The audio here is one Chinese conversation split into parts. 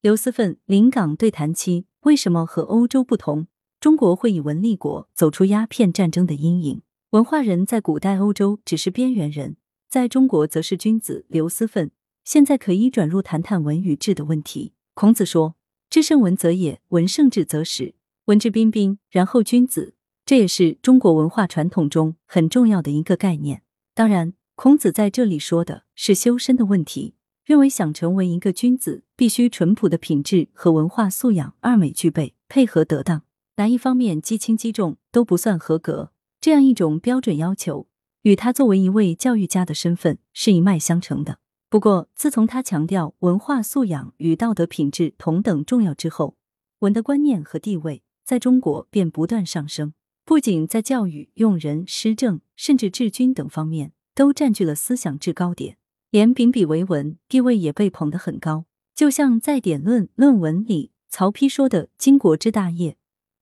刘思奋，临港对谈期为什么和欧洲不同？中国会以文立国，走出鸦片战争的阴影。文化人在古代欧洲只是边缘人，在中国则是君子。刘思奋，现在可以转入谈谈文与治的问题。孔子说：“至圣文则也，文圣治则始。文质彬彬，然后君子。”这也是中国文化传统中很重要的一个概念。当然，孔子在这里说的是修身的问题，认为想成为一个君子，必须淳朴的品质和文化素养二美具备，配合得当。哪一方面积轻积重都不算合格，这样一种标准要求，与他作为一位教育家的身份是一脉相承的。不过，自从他强调文化素养与道德品质同等重要之后，文的观念和地位在中国便不断上升，不仅在教育、用人、施政，甚至治军等方面都占据了思想制高点，连秉笔为文地位也被捧得很高。就像在《典论》论文里，曹丕说的“经国之大业”。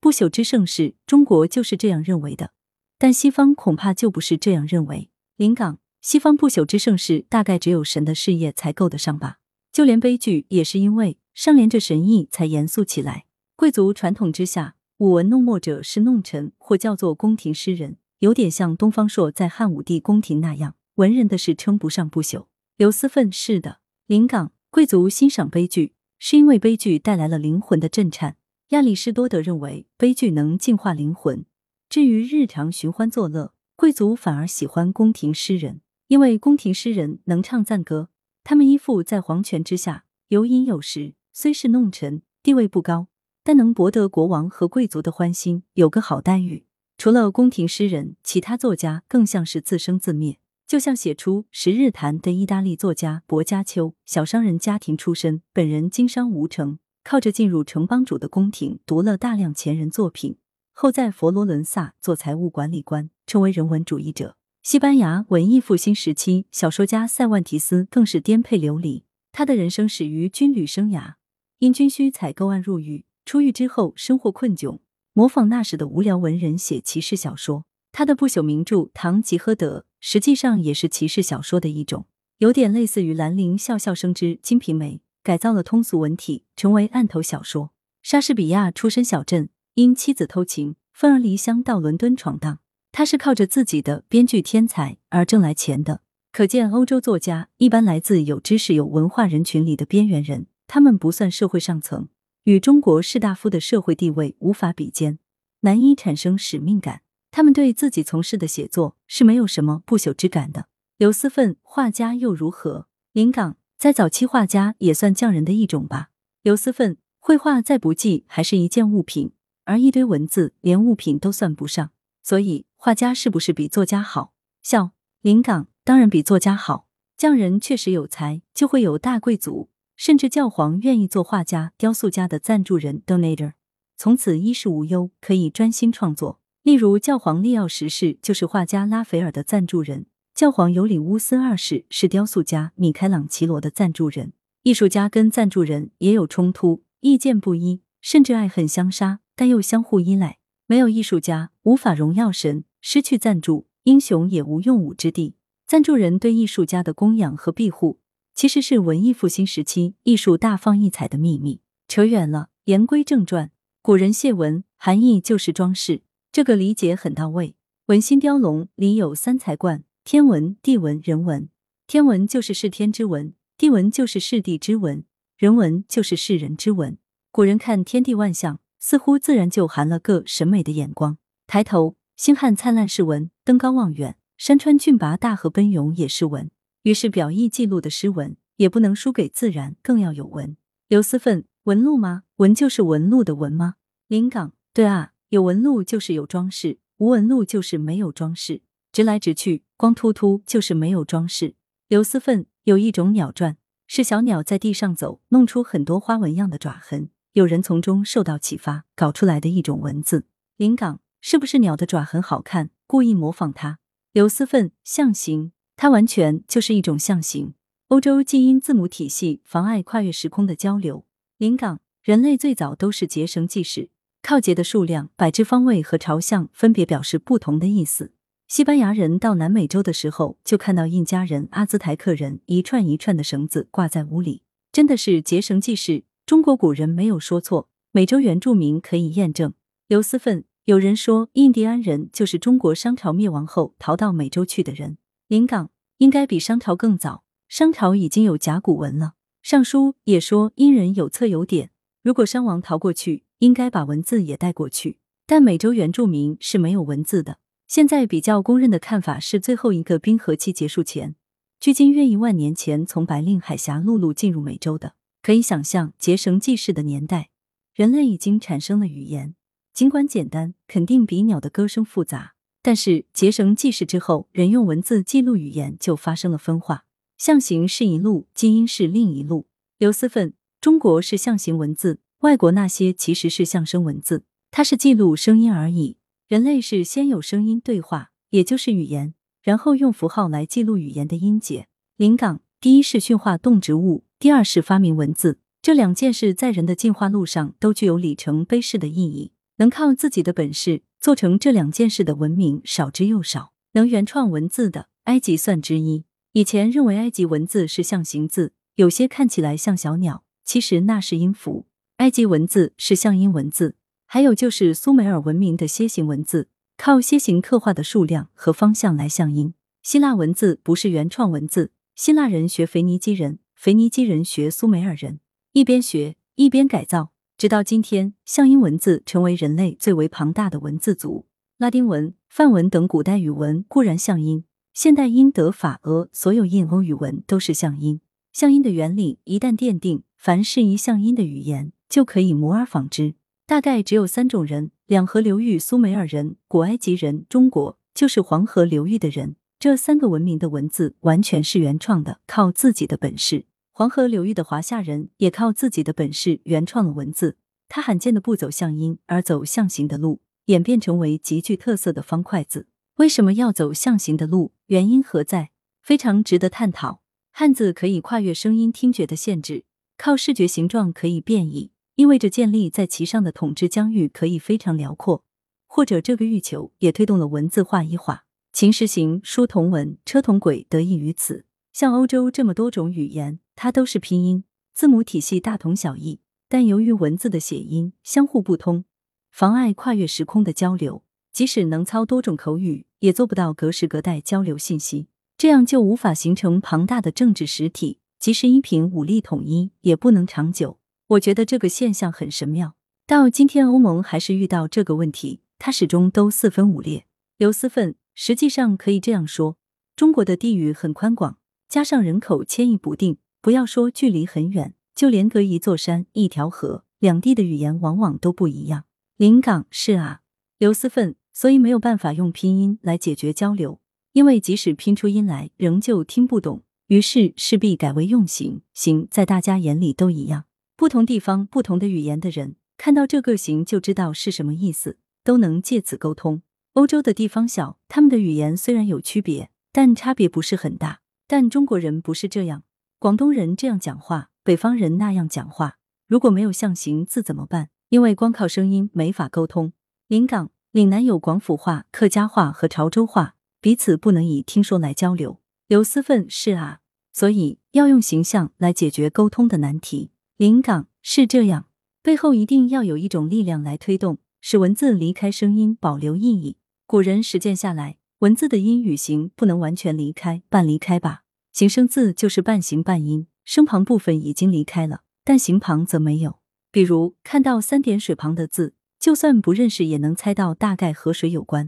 不朽之盛世，中国就是这样认为的，但西方恐怕就不是这样认为。临港，西方不朽之盛世，大概只有神的事业才够得上吧？就连悲剧也是因为上连着神意才严肃起来。贵族传统之下，舞文弄墨者是弄臣，或叫做宫廷诗人，有点像东方朔在汉武帝宫廷那样，文人的事称不上不朽。刘思奋是的，临港贵族欣赏悲剧，是因为悲剧带来了灵魂的震颤。亚里士多德认为悲剧能净化灵魂。至于日常寻欢作乐，贵族反而喜欢宫廷诗人，因为宫廷诗人能唱赞歌。他们依附在皇权之下，有饮有食，虽是弄臣，地位不高，但能博得国王和贵族的欢心，有个好待遇。除了宫廷诗人，其他作家更像是自生自灭。就像写出《十日谈》的意大利作家薄伽丘，小商人家庭出身，本人经商无成。靠着进入城邦主的宫廷，读了大量前人作品，后在佛罗伦萨做财务管理官，成为人文主义者。西班牙文艺复兴时期，小说家塞万提斯更是颠沛流离。他的人生始于军旅生涯，因军需采购案入狱，出狱之后生活困窘，模仿那时的无聊文人写骑士小说。他的不朽名著《堂吉诃德》实际上也是骑士小说的一种，有点类似于兰陵笑笑生之《金瓶梅》。改造了通俗文体，成为案头小说。莎士比亚出身小镇，因妻子偷情，愤而离乡到伦敦闯荡。他是靠着自己的编剧天才而挣来钱的。可见，欧洲作家一般来自有知识、有文化人群里的边缘人，他们不算社会上层，与中国士大夫的社会地位无法比肩，难以产生使命感。他们对自己从事的写作是没有什么不朽之感的。刘思奋，画家又如何？临港。在早期画家也算匠人的一种吧。刘思奋绘画再不济还是一件物品，而一堆文字连物品都算不上。所以画家是不是比作家好？笑临港当然比作家好。匠人确实有才，就会有大贵族，甚至教皇愿意做画家、雕塑家的赞助人 （donator），从此衣食无忧，可以专心创作。例如教皇利奥十世就是画家拉斐尔的赞助人。教皇尤里乌斯二世是雕塑家米开朗奇罗的赞助人，艺术家跟赞助人也有冲突，意见不一，甚至爱恨相杀，但又相互依赖。没有艺术家，无法荣耀神；失去赞助，英雄也无用武之地。赞助人对艺术家的供养和庇护，其实是文艺复兴时期艺术大放异彩的秘密。扯远了，言归正传，古人谢文含义就是装饰，这个理解很到位。文心雕龙里有三才冠。天文、地文、人文。天文就是视天之文，地文就是视地之文，人文就是视人之文。古人看天地万象，似乎自然就含了个审美的眼光。抬头，星汉灿烂是文；登高望远，山川峻拔、大河奔涌也是文。于是，表意记录的诗文也不能输给自然，更要有文。刘思奋，文路吗？文就是纹路的文吗？临港，对啊，有纹路就是有装饰，无纹路就是没有装饰。直来直去，光秃秃就是没有装饰。刘思奋有一种鸟传，是小鸟在地上走，弄出很多花纹样的爪痕，有人从中受到启发，搞出来的一种文字。临港是不是鸟的爪痕好看，故意模仿它？刘思奋象形，它完全就是一种象形。欧洲基因字母体系妨碍跨越时空的交流。临港人类最早都是结绳记事，靠结的数量、摆置方位和朝向分别表示不同的意思。西班牙人到南美洲的时候，就看到印加人、阿兹台克人一串一串的绳子挂在屋里，真的是结绳记事，中国古人没有说错，美洲原住民可以验证。刘思奋，有人说印第安人就是中国商朝灭亡后逃到美洲去的人。临港应该比商朝更早，商朝已经有甲骨文了。尚书也说殷人有册有典，如果商王逃过去，应该把文字也带过去。但美洲原住民是没有文字的。现在比较公认的看法是，最后一个冰河期结束前，距今约一万年前从白令海峡陆路进入美洲的。可以想象，结绳记事的年代，人类已经产生了语言，尽管简单，肯定比鸟的歌声复杂。但是结绳记事之后，人用文字记录语言就发生了分化，象形是一路，基因是另一路。刘思奋，中国是象形文字，外国那些其实是象声文字，它是记录声音而已。人类是先有声音对话，也就是语言，然后用符号来记录语言的音节。临港，第一是驯化动植物。第二是发明文字，这两件事在人的进化路上都具有里程碑式的意义。能靠自己的本事做成这两件事的文明少之又少。能原创文字的，埃及算之一。以前认为埃及文字是象形字，有些看起来像小鸟，其实那是音符。埃及文字是象音文字。还有就是苏美尔文明的楔形文字，靠楔形刻画的数量和方向来象音。希腊文字不是原创文字，希腊人学腓尼基人。腓尼基人学苏美尔人，一边学一边改造，直到今天，象音文字成为人类最为庞大的文字组。拉丁文、梵文等古代语文固然象音，现代英德法俄所有印欧语文都是象音。象音的原理一旦奠定，凡是一象音的语言就可以模而仿之。大概只有三种人：两河流域苏美尔人、古埃及人、中国就是黄河流域的人。这三个文明的文字完全是原创的，靠自己的本事。黄河流域的华夏人也靠自己的本事原创了文字。他罕见的不走象音，而走象形的路，演变成为极具特色的方块字。为什么要走象形的路？原因何在？非常值得探讨。汉字可以跨越声音听觉的限制，靠视觉形状可以变异，意味着建立在其上的统治疆域可以非常辽阔。或者这个欲求也推动了文字化一化，秦时行、书同文、车同轨得益于此。像欧洲这么多种语言。它都是拼音，字母体系大同小异，但由于文字的谐音相互不通，妨碍跨越时空的交流。即使能操多种口语，也做不到隔时隔代交流信息，这样就无法形成庞大的政治实体。即使一品武力统一，也不能长久。我觉得这个现象很神妙。到今天，欧盟还是遇到这个问题，它始终都四分五裂。刘思奋，实际上可以这样说：中国的地域很宽广，加上人口迁移不定。不要说距离很远，就连隔一座山、一条河，两地的语言往往都不一样。临港是啊，刘思奋，所以没有办法用拼音来解决交流，因为即使拼出音来，仍旧听不懂。于是势必改为用形，形在大家眼里都一样。不同地方、不同的语言的人看到这个形就知道是什么意思，都能借此沟通。欧洲的地方小，他们的语言虽然有区别，但差别不是很大。但中国人不是这样。广东人这样讲话，北方人那样讲话，如果没有象形字怎么办？因为光靠声音没法沟通。临港、岭南有广府话、客家话和潮州话，彼此不能以听说来交流。刘思奋是啊，所以要用形象来解决沟通的难题。临港是这样，背后一定要有一种力量来推动，使文字离开声音，保留意义。古人实践下来，文字的音与形不能完全离开，半离开吧。形声字就是半形半音，声旁部分已经离开了，但形旁则没有。比如看到三点水旁的字，就算不认识也能猜到大概和水有关；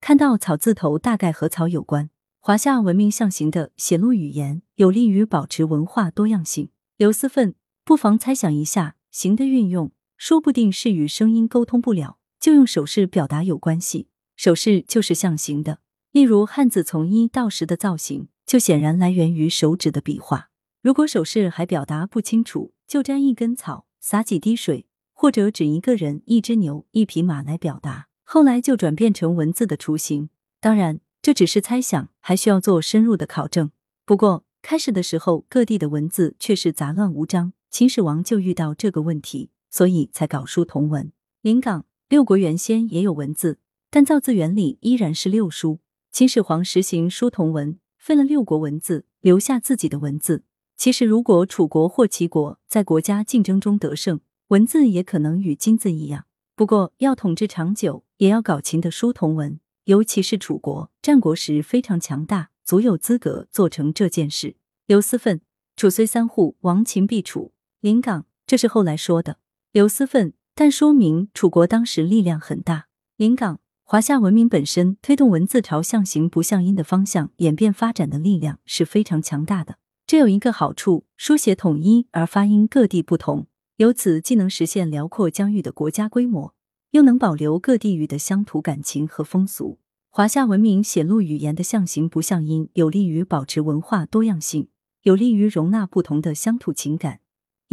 看到草字头，大概和草有关。华夏文明象形的写录语言，有利于保持文化多样性。刘思奋，不妨猜想一下，形的运用，说不定是与声音沟通不了，就用手势表达有关系。手势就是象形的，例如汉字从一到十的造型。就显然来源于手指的笔画。如果手势还表达不清楚，就沾一根草，洒几滴水，或者指一个人、一只牛、一匹马来表达。后来就转变成文字的雏形。当然，这只是猜想，还需要做深入的考证。不过开始的时候，各地的文字却是杂乱无章。秦始皇就遇到这个问题，所以才搞书同文。临港六国原先也有文字，但造字原理依然是六书。秦始皇实行书同文。分了六国文字，留下自己的文字。其实，如果楚国或齐国在国家竞争中得胜，文字也可能与金字一样。不过，要统治长久，也要搞秦的书同文。尤其是楚国，战国时非常强大，足有资格做成这件事。刘思奋，楚虽三户，亡秦必楚。临港，这是后来说的。刘思奋，但说明楚国当时力量很大。临港，华夏文明本身推动文字朝象形不向音的方向演变发展的力量是非常强大的。这有一个好处，书写统一而发音各地不同，由此既能实现辽阔疆域的国家规模，又能保留各地域的乡土感情和风俗。华夏文明显露语言的象形不像音，有利于保持文化多样性，有利于容纳不同的乡土情感，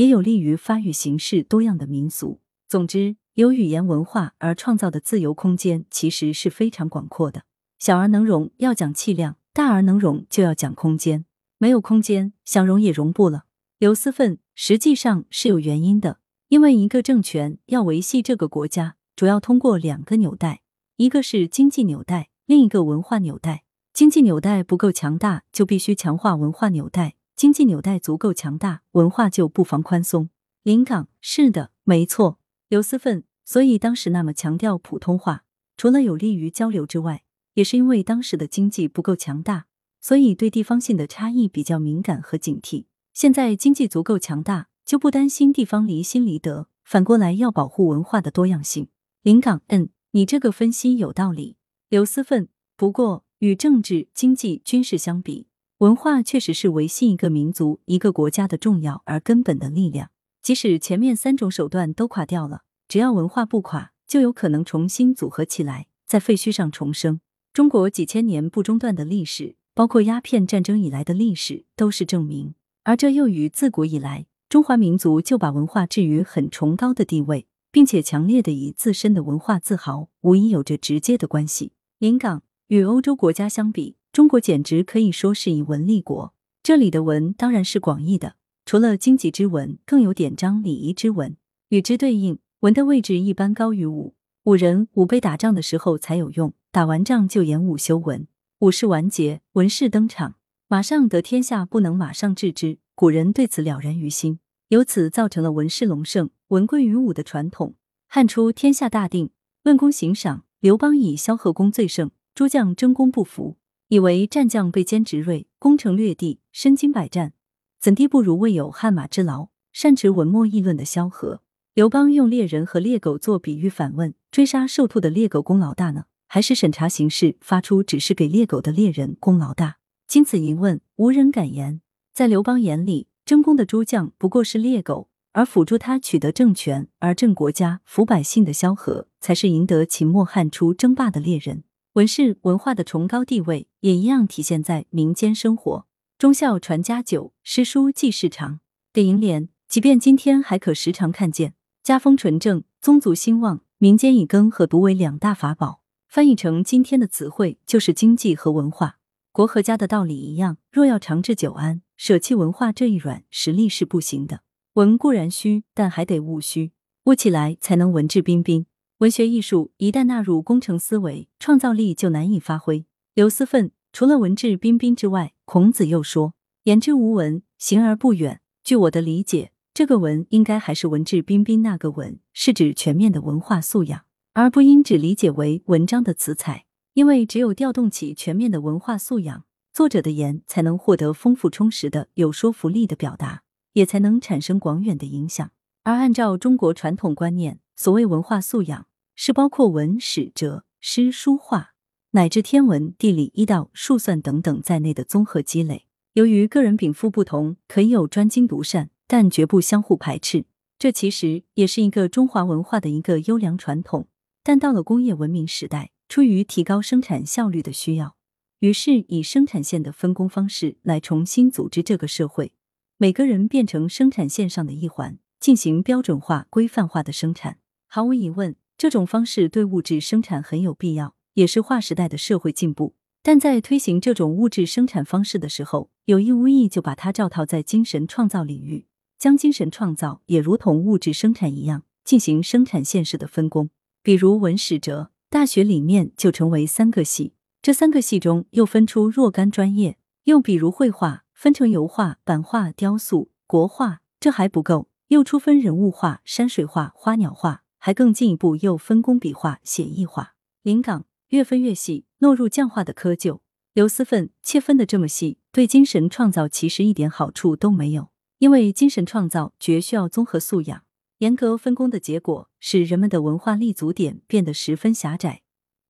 也有利于发育形式多样的民俗。总之，由语言文化而创造的自由空间其实是非常广阔的。小而能容，要讲气量；大而能容，就要讲空间。没有空间，想容也容不了。刘思奋实际上是有原因的，因为一个政权要维系这个国家，主要通过两个纽带，一个是经济纽带，另一个文化纽带。经济纽带不够强大，就必须强化文化纽带；经济纽带足够强大，文化就不妨宽松。临港是的，没错。刘思奋，所以当时那么强调普通话，除了有利于交流之外，也是因为当时的经济不够强大。所以对地方性的差异比较敏感和警惕。现在经济足够强大，就不担心地方离心离德。反过来要保护文化的多样性。临港，嗯，你这个分析有道理。刘思奋，不过与政治、经济、军事相比，文化确实是维系一个民族、一个国家的重要而根本的力量。即使前面三种手段都垮掉了，只要文化不垮，就有可能重新组合起来，在废墟上重生。中国几千年不中断的历史。包括鸦片战争以来的历史都是证明，而这又与自古以来中华民族就把文化置于很崇高的地位，并且强烈的以自身的文化自豪，无疑有着直接的关系。临港与欧洲国家相比，中国简直可以说是以文立国。这里的文当然是广义的，除了经济之文，更有典章礼仪之文。与之对应，文的位置一般高于武。武人武备打仗的时候才有用，打完仗就演武修文。武士完结，文士登场，马上得天下，不能马上治之。古人对此了然于心，由此造成了文士隆盛、文贵于武的传统。汉初天下大定，论功行赏，刘邦以萧何功最盛，诸将争功不服，以为战将被兼执锐，攻城略地，身经百战，怎地不如未有汗马之劳，善持文墨议论的萧何？刘邦用猎人和猎狗做比喻，反问：追杀受兔的猎狗功劳大呢？还是审查形势发出指示给猎狗的猎人功劳大。经此一问，无人敢言。在刘邦眼里，争功的诸将不过是猎狗，而辅助他取得政权而振国家、抚百姓的萧何，才是赢得秦末汉初争霸的猎人。文士文化的崇高地位，也一样体现在民间生活。忠孝传家久，诗书继世长的楹联，即便今天还可时常看见。家风纯正，宗族兴旺，民间以耕和读为两大法宝。翻译成今天的词汇，就是经济和文化。国和家的道理一样，若要长治久安，舍弃文化这一软实力是不行的。文固然虚，但还得务虚，务起来才能文质彬彬。文学艺术一旦纳入工程思维，创造力就难以发挥。刘思奋除了文质彬彬之外，孔子又说：“言之无文，行而不远。”据我的理解，这个文应该还是文质彬彬那个文，是指全面的文化素养。而不应只理解为文章的词采，因为只有调动起全面的文化素养，作者的言才能获得丰富充实的、有说服力的表达，也才能产生广远的影响。而按照中国传统观念，所谓文化素养，是包括文史哲、诗书画，乃至天文地理、医道、数算等等在内的综合积累。由于个人禀赋不同，可以有专精独善，但绝不相互排斥。这其实也是一个中华文化的一个优良传统。但到了工业文明时代，出于提高生产效率的需要，于是以生产线的分工方式来重新组织这个社会，每个人变成生产线上的一环，进行标准化、规范化的生产。毫无疑问，这种方式对物质生产很有必要，也是划时代的社会进步。但在推行这种物质生产方式的时候，有意无意就把它照套在精神创造领域，将精神创造也如同物质生产一样进行生产线式的分工。比如文史哲，大学里面就成为三个系，这三个系中又分出若干专业。又比如绘画，分成油画、版画、雕塑、国画，这还不够，又出分人物画、山水画、花鸟画，还更进一步又分工笔画、写意画。临港越分越细，落入匠化的窠臼。刘思奋，切分的这么细，对精神创造其实一点好处都没有，因为精神创造绝需要综合素养。严格分工的结果，使人们的文化立足点变得十分狭窄，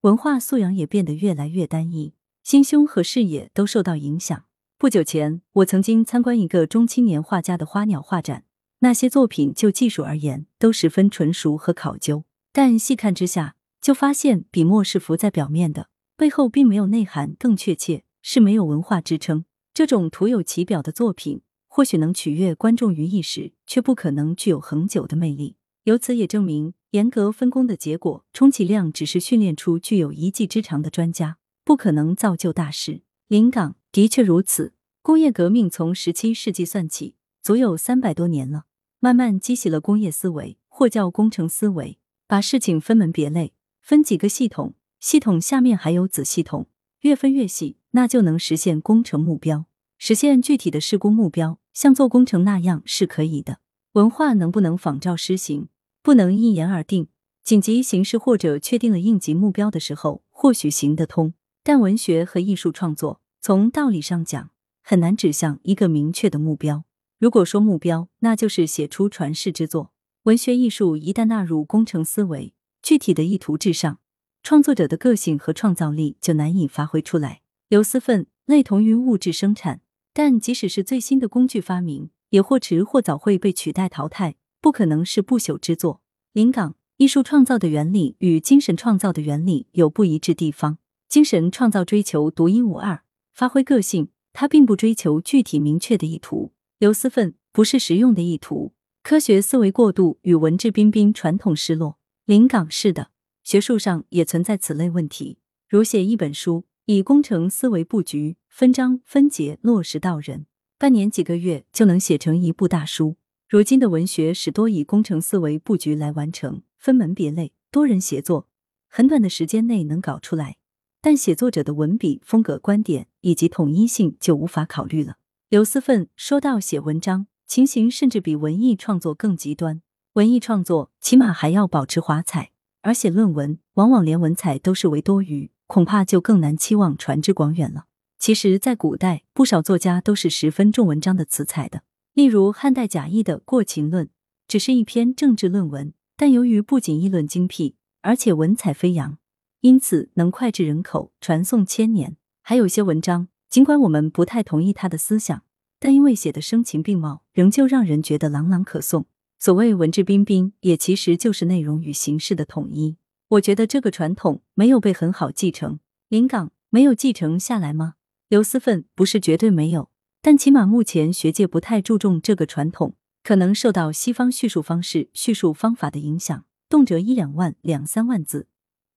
文化素养也变得越来越单一，心胸和视野都受到影响。不久前，我曾经参观一个中青年画家的花鸟画展，那些作品就技术而言都十分纯熟和考究，但细看之下，就发现笔墨是浮在表面的。背后并没有内涵，更确切是没有文化支撑。这种徒有其表的作品，或许能取悦观众于一时，却不可能具有恒久的魅力。由此也证明，严格分工的结果，充其量只是训练出具有一技之长的专家，不可能造就大师。临港的确如此，工业革命从十七世纪算起，足有三百多年了，慢慢激起了工业思维，或叫工程思维，把事情分门别类，分几个系统。系统下面还有子系统，越分越细，那就能实现工程目标，实现具体的施工目标，像做工程那样是可以的。文化能不能仿照施行，不能一言而定。紧急形势或者确定了应急目标的时候，或许行得通。但文学和艺术创作，从道理上讲，很难指向一个明确的目标。如果说目标，那就是写出传世之作。文学艺术一旦纳入工程思维，具体的意图至上。创作者的个性和创造力就难以发挥出来。刘思奋类同于物质生产，但即使是最新的工具发明，也或迟或早会被取代淘汰，不可能是不朽之作。临港艺术创造的原理与精神创造的原理有不一致地方。精神创造追求独一无二，发挥个性，它并不追求具体明确的意图。刘思奋不是实用的意图，科学思维过度与文质彬彬传统失落。临港是的。学术上也存在此类问题，如写一本书，以工程思维布局，分章分节落实到人，半年几个月就能写成一部大书。如今的文学使多以工程思维布局来完成，分门别类，多人协作，很短的时间内能搞出来，但写作者的文笔风格、观点以及统一性就无法考虑了。刘思奋说到写文章，情形甚至比文艺创作更极端。文艺创作起码还要保持华彩。而写论文，往往连文采都是为多余，恐怕就更难期望传之广远了。其实，在古代，不少作家都是十分重文章的词采的。例如，汉代贾谊的《过秦论》只是一篇政治论文，但由于不仅议论精辟，而且文采飞扬，因此能脍炙人口，传颂千年。还有些文章，尽管我们不太同意他的思想，但因为写的声情并茂，仍旧让人觉得朗朗可诵。所谓文质彬彬，也其实就是内容与形式的统一。我觉得这个传统没有被很好继承。临港没有继承下来吗？刘思奋不是绝对没有，但起码目前学界不太注重这个传统，可能受到西方叙述方式、叙述方法的影响，动辄一两万、两三万字，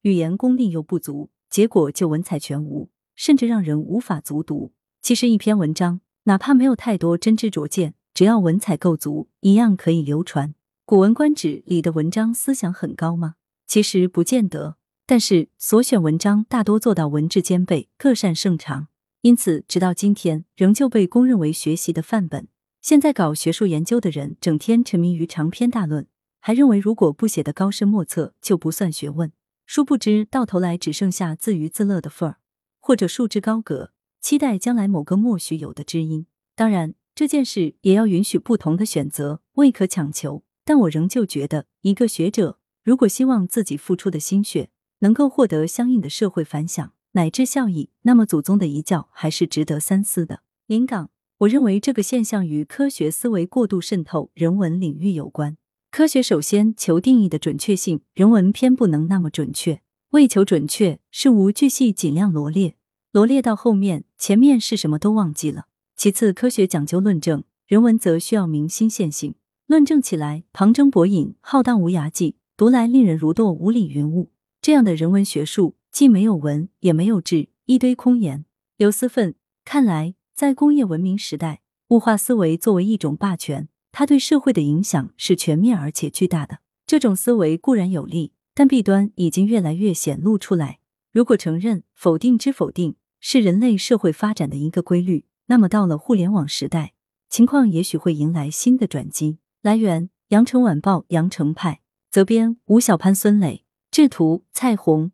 语言功力又不足，结果就文采全无，甚至让人无法足读。其实一篇文章，哪怕没有太多真知灼见。只要文采够足，一样可以流传。《古文观止》里的文章思想很高吗？其实不见得。但是所选文章大多做到文质兼备，各擅胜长，因此直到今天仍旧被公认为学习的范本。现在搞学术研究的人，整天沉迷于长篇大论，还认为如果不写得高深莫测就不算学问。殊不知到头来只剩下自娱自乐的份儿，或者束之高阁，期待将来某个莫须有的知音。当然。这件事也要允许不同的选择，未可强求。但我仍旧觉得，一个学者如果希望自己付出的心血能够获得相应的社会反响乃至效益，那么祖宗的遗教还是值得三思的。临港，我认为这个现象与科学思维过度渗透人文领域有关。科学首先求定义的准确性，人文偏不能那么准确。为求准确，事无巨细尽量罗列，罗列到后面，前面是什么都忘记了。其次，科学讲究论证，人文则需要明心见性。论证起来旁征博引，浩荡无涯际，读来令人如堕无里云雾。这样的人文学术，既没有文，也没有质，一堆空言。刘思奋看来，在工业文明时代，物化思维作为一种霸权，它对社会的影响是全面而且巨大的。这种思维固然有利，但弊端已经越来越显露出来。如果承认否定之否定是人类社会发展的一个规律。那么到了互联网时代，情况也许会迎来新的转机。来源：羊城晚报羊城派，责编：吴小潘、孙磊，制图：蔡红。